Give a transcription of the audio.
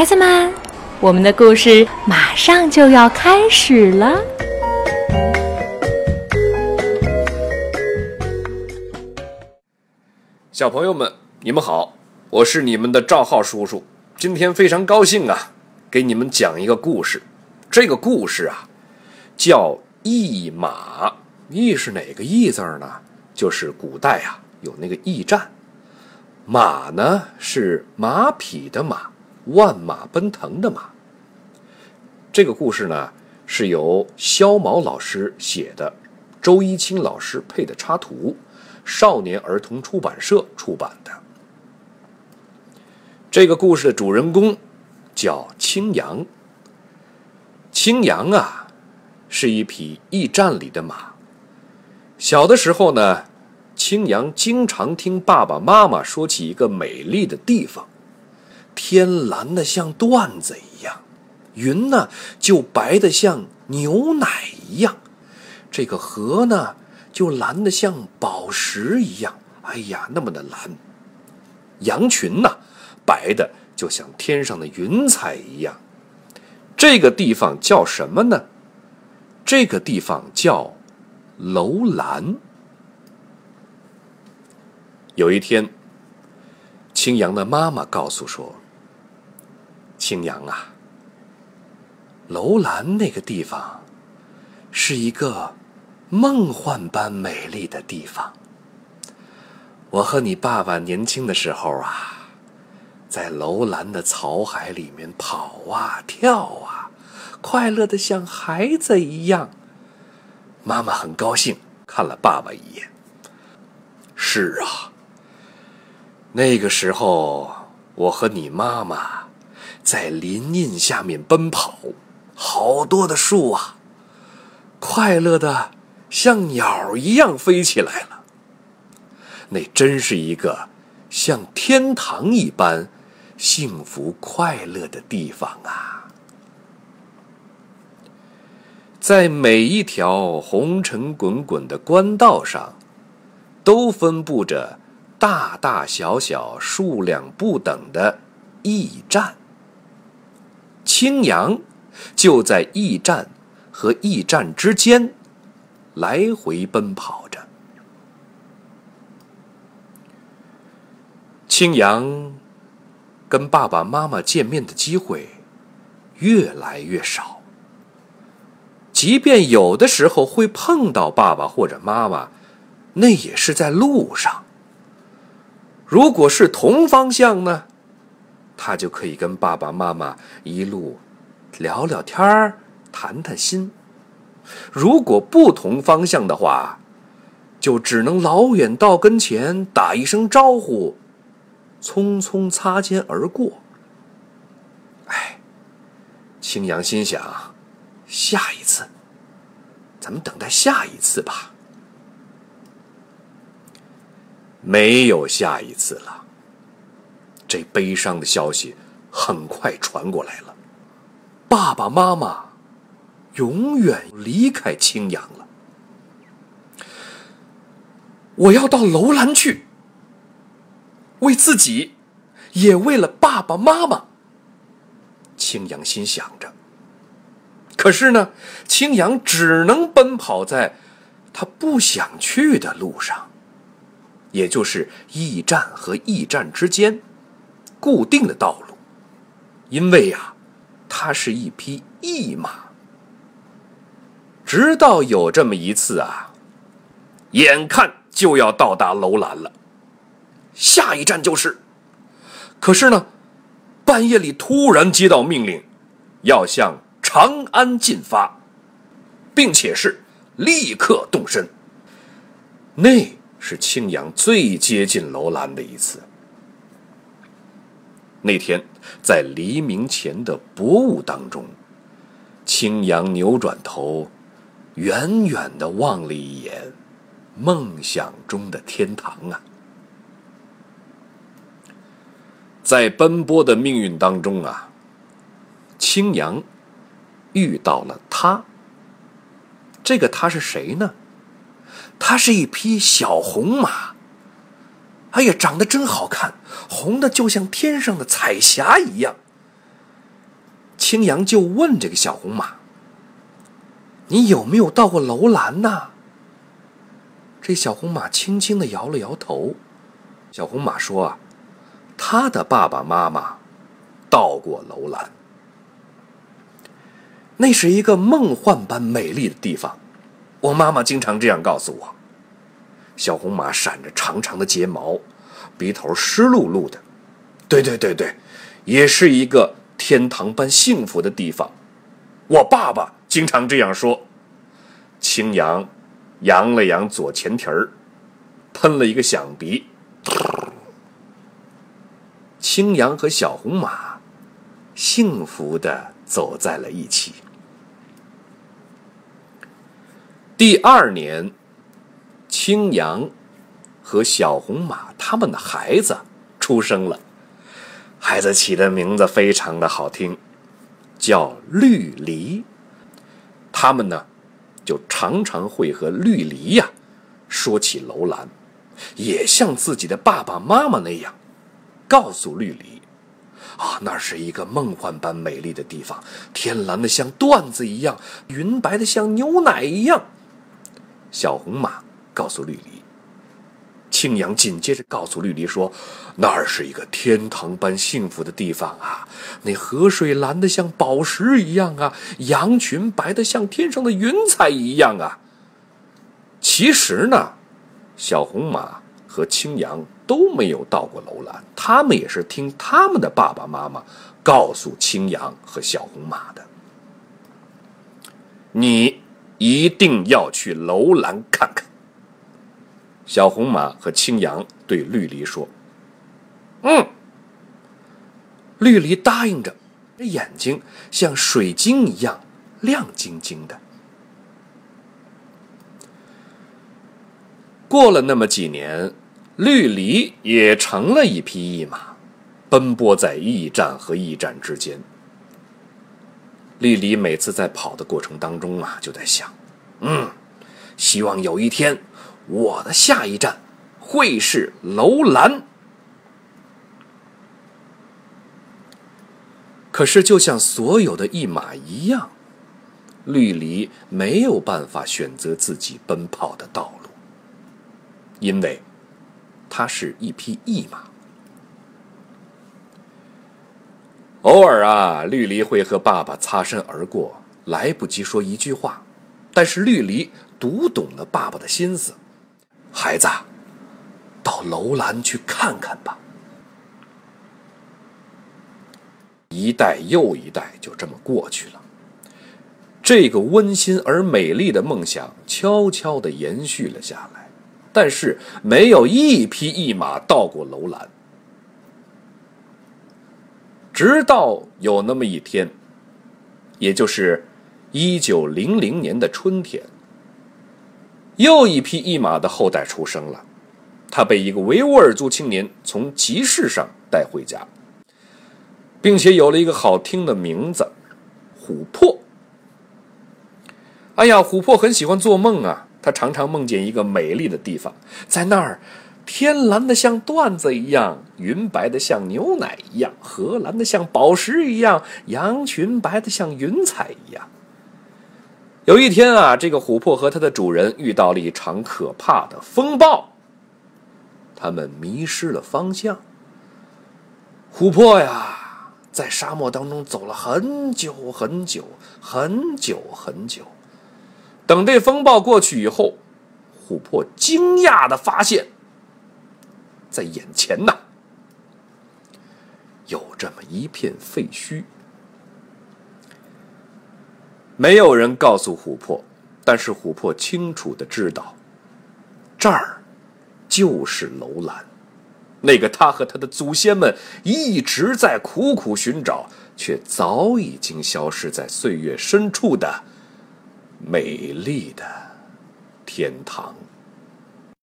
孩子们，我们的故事马上就要开始了。小朋友们，你们好，我是你们的赵浩叔叔。今天非常高兴啊，给你们讲一个故事。这个故事啊，叫驿马。驿是哪个驿字呢？就是古代啊，有那个驿站。马呢，是马匹的马，万马奔腾的马。这个故事呢，是由肖毛老师写的，周一清老师配的插图。少年儿童出版社出版的这个故事的主人公叫青阳。青阳啊，是一匹驿站里的马。小的时候呢，青阳经常听爸爸妈妈说起一个美丽的地方，天蓝的像缎子一样，云呢就白的像牛奶一样，这个河呢。就蓝的像宝石一样，哎呀，那么的蓝。羊群呢，白的就像天上的云彩一样。这个地方叫什么呢？这个地方叫楼兰。有一天，青阳的妈妈告诉说：“青阳啊，楼兰那个地方是一个。”梦幻般美丽的地方。我和你爸爸年轻的时候啊，在楼兰的草海里面跑啊跳啊，快乐的像孩子一样。妈妈很高兴，看了爸爸一眼。是啊，那个时候我和你妈妈在林荫下面奔跑，好多的树啊，快乐的。像鸟一样飞起来了，那真是一个像天堂一般幸福快乐的地方啊！在每一条红尘滚滚的官道上，都分布着大大小小、数量不等的驿站。青阳就在驿站和驿站之间。来回奔跑着，青阳跟爸爸妈妈见面的机会越来越少。即便有的时候会碰到爸爸或者妈妈，那也是在路上。如果是同方向呢，他就可以跟爸爸妈妈一路聊聊天儿，谈谈心。如果不同方向的话，就只能老远到跟前打一声招呼，匆匆擦肩而过。哎，青阳心想，下一次，咱们等待下一次吧。没有下一次了。这悲伤的消息很快传过来了，爸爸妈妈。永远离开青阳了。我要到楼兰去，为自己，也为了爸爸妈妈。青阳心想着。可是呢，青阳只能奔跑在他不想去的路上，也就是驿站和驿站之间固定的道路，因为呀，它是一匹驿马。直到有这么一次啊，眼看就要到达楼兰了，下一站就是。可是呢，半夜里突然接到命令，要向长安进发，并且是立刻动身。那是青阳最接近楼兰的一次。那天在黎明前的薄雾当中，青阳扭转头。远远的望了一眼，梦想中的天堂啊！在奔波的命运当中啊，青阳遇到了他。这个他是谁呢？他是一匹小红马。哎呀，长得真好看，红的就像天上的彩霞一样。青阳就问这个小红马：“你有没有到过楼兰呢？”这小红马轻轻的摇了摇头。小红马说：“啊，他的爸爸妈妈到过楼兰，那是一个梦幻般美丽的地方。我妈妈经常这样告诉我。”小红马闪着长长的睫毛，鼻头湿漉漉的。对对对对，也是一个天堂般幸福的地方。我爸爸经常这样说。青阳扬了扬左前蹄儿，喷了一个响鼻。青阳和小红马幸福的走在了一起。第二年，青阳和小红马他们的孩子出生了。孩子起的名字非常的好听，叫绿篱。他们呢，就常常会和绿篱呀说起楼兰，也像自己的爸爸妈妈那样，告诉绿篱，啊，那是一个梦幻般美丽的地方，天蓝的像缎子一样，云白的像牛奶一样。小红马告诉绿篱。青阳紧接着告诉绿篱说：“那儿是一个天堂般幸福的地方啊！那河水蓝得像宝石一样啊，羊群白得像天上的云彩一样啊。”其实呢，小红马和青阳都没有到过楼兰，他们也是听他们的爸爸妈妈告诉青阳和小红马的。你一定要去楼兰看看。小红马和青羊对绿篱说：“嗯。”绿篱答应着，眼睛像水晶一样亮晶晶的。过了那么几年，绿篱也成了一匹驿马，奔波在驿站和驿站之间。绿篱每次在跑的过程当中啊，就在想：“嗯，希望有一天。”我的下一站会是楼兰。可是，就像所有的一马一样，绿篱没有办法选择自己奔跑的道路，因为它是一匹一马。偶尔啊，绿篱会和爸爸擦身而过，来不及说一句话，但是绿篱读懂了爸爸的心思。孩子，到楼兰去看看吧。一代又一代就这么过去了，这个温馨而美丽的梦想悄悄的延续了下来。但是，没有一匹一马到过楼兰。直到有那么一天，也就是一九零零年的春天。又一匹一马的后代出生了，他被一个维吾尔族青年从集市上带回家，并且有了一个好听的名字——琥珀。哎呀，琥珀很喜欢做梦啊，他常常梦见一个美丽的地方，在那儿，天蓝的像缎子一样，云白的像牛奶一样，河蓝的像宝石一样，羊群白的像云彩一样。有一天啊，这个琥珀和它的主人遇到了一场可怕的风暴，他们迷失了方向。琥珀呀，在沙漠当中走了很久很久很久很久。等这风暴过去以后，琥珀惊讶的发现，在眼前呐，有这么一片废墟。没有人告诉琥珀，但是琥珀清楚的知道，这儿就是楼兰，那个他和他的祖先们一直在苦苦寻找，却早已经消失在岁月深处的美丽的天堂。